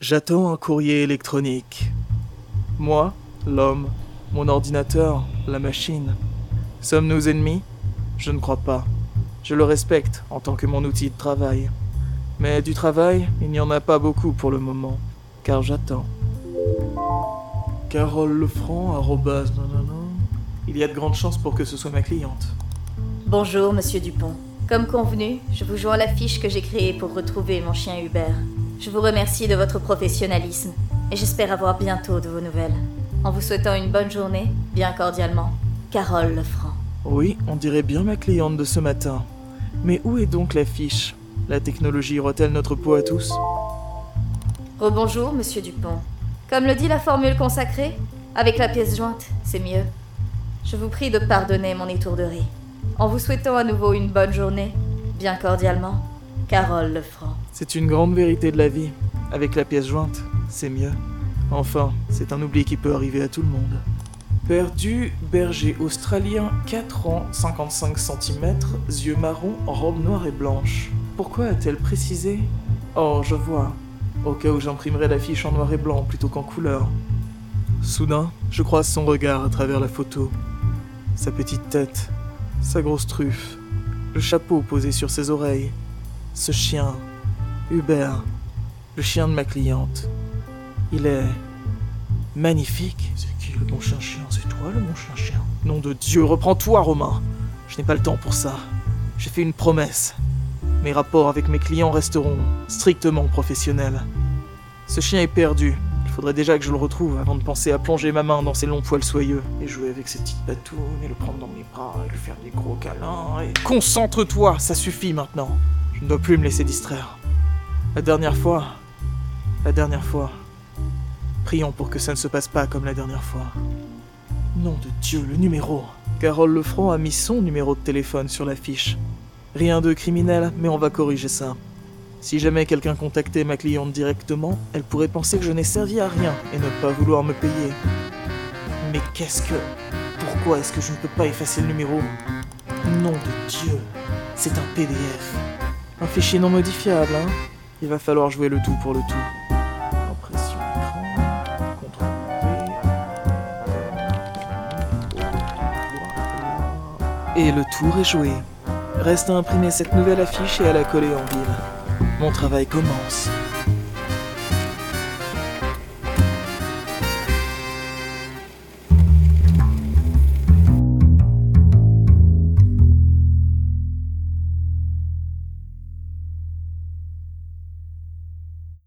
J'attends un courrier électronique. Moi, l'homme, mon ordinateur, la machine. Sommes-nous ennemis? Je ne crois pas. Je le respecte en tant que mon outil de travail. Mais du travail, il n'y en a pas beaucoup pour le moment, car j'attends. Carole Lefranc, arrobase. Il y a de grandes chances pour que ce soit ma cliente. Bonjour, monsieur Dupont. Comme convenu, je vous joins la fiche que j'ai créée pour retrouver mon chien Hubert. Je vous remercie de votre professionnalisme et j'espère avoir bientôt de vos nouvelles. En vous souhaitant une bonne journée, bien cordialement, Carole Lefranc. Oui, on dirait bien ma cliente de ce matin. Mais où est donc la fiche La technologie aura-t-elle notre peau à tous? Rebonjour, monsieur Dupont. Comme le dit la formule consacrée, avec la pièce jointe, c'est mieux. Je vous prie de pardonner mon étourderie. En vous souhaitant à nouveau une bonne journée, bien cordialement, Carole Lefranc. C'est une grande vérité de la vie. Avec la pièce jointe, c'est mieux. Enfin, c'est un oubli qui peut arriver à tout le monde. Perdu, berger australien, 4 ans, 55 cm, yeux marrons, robe noire et blanche. Pourquoi a-t-elle précisé? Oh, je vois. Au cas où j'imprimerais la fiche en noir et blanc plutôt qu'en couleur. Soudain, je croise son regard à travers la photo. Sa petite tête, sa grosse truffe, le chapeau posé sur ses oreilles, ce chien, Hubert, le chien de ma cliente. Il est magnifique. C'est qui le bon chien-chien C'est toi le bon chien-chien Nom de Dieu, reprends-toi, Romain. Je n'ai pas le temps pour ça. J'ai fait une promesse. Mes rapports avec mes clients resteront strictement professionnels. Ce chien est perdu. Il faudrait déjà que je le retrouve avant de penser à plonger ma main dans ses longs poils soyeux et jouer avec ses petites patounes et le prendre dans mes bras et lui faire des gros câlins et... Concentre-toi, ça suffit maintenant. Je ne dois plus me laisser distraire. La dernière fois... La dernière fois... Prions pour que ça ne se passe pas comme la dernière fois. Nom de Dieu, le numéro Carole Lefranc a mis son numéro de téléphone sur l'affiche. Rien de criminel, mais on va corriger ça. Si jamais quelqu'un contactait ma cliente directement, elle pourrait penser que je n'ai servi à rien et ne pas vouloir me payer. Mais qu'est-ce que... Pourquoi est-ce que je ne peux pas effacer le numéro? Nom de Dieu C'est un PDF. Un fichier non modifiable, hein Il va falloir jouer le tout pour le tout. Impression écran, contrôle. Et le tour est joué. Reste à imprimer cette nouvelle affiche et à la coller en ville. Mon travail commence.